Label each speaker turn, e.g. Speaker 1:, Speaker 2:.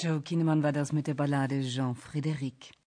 Speaker 1: Joe Kinnemann war das mit der Ballade Jean Frédéric.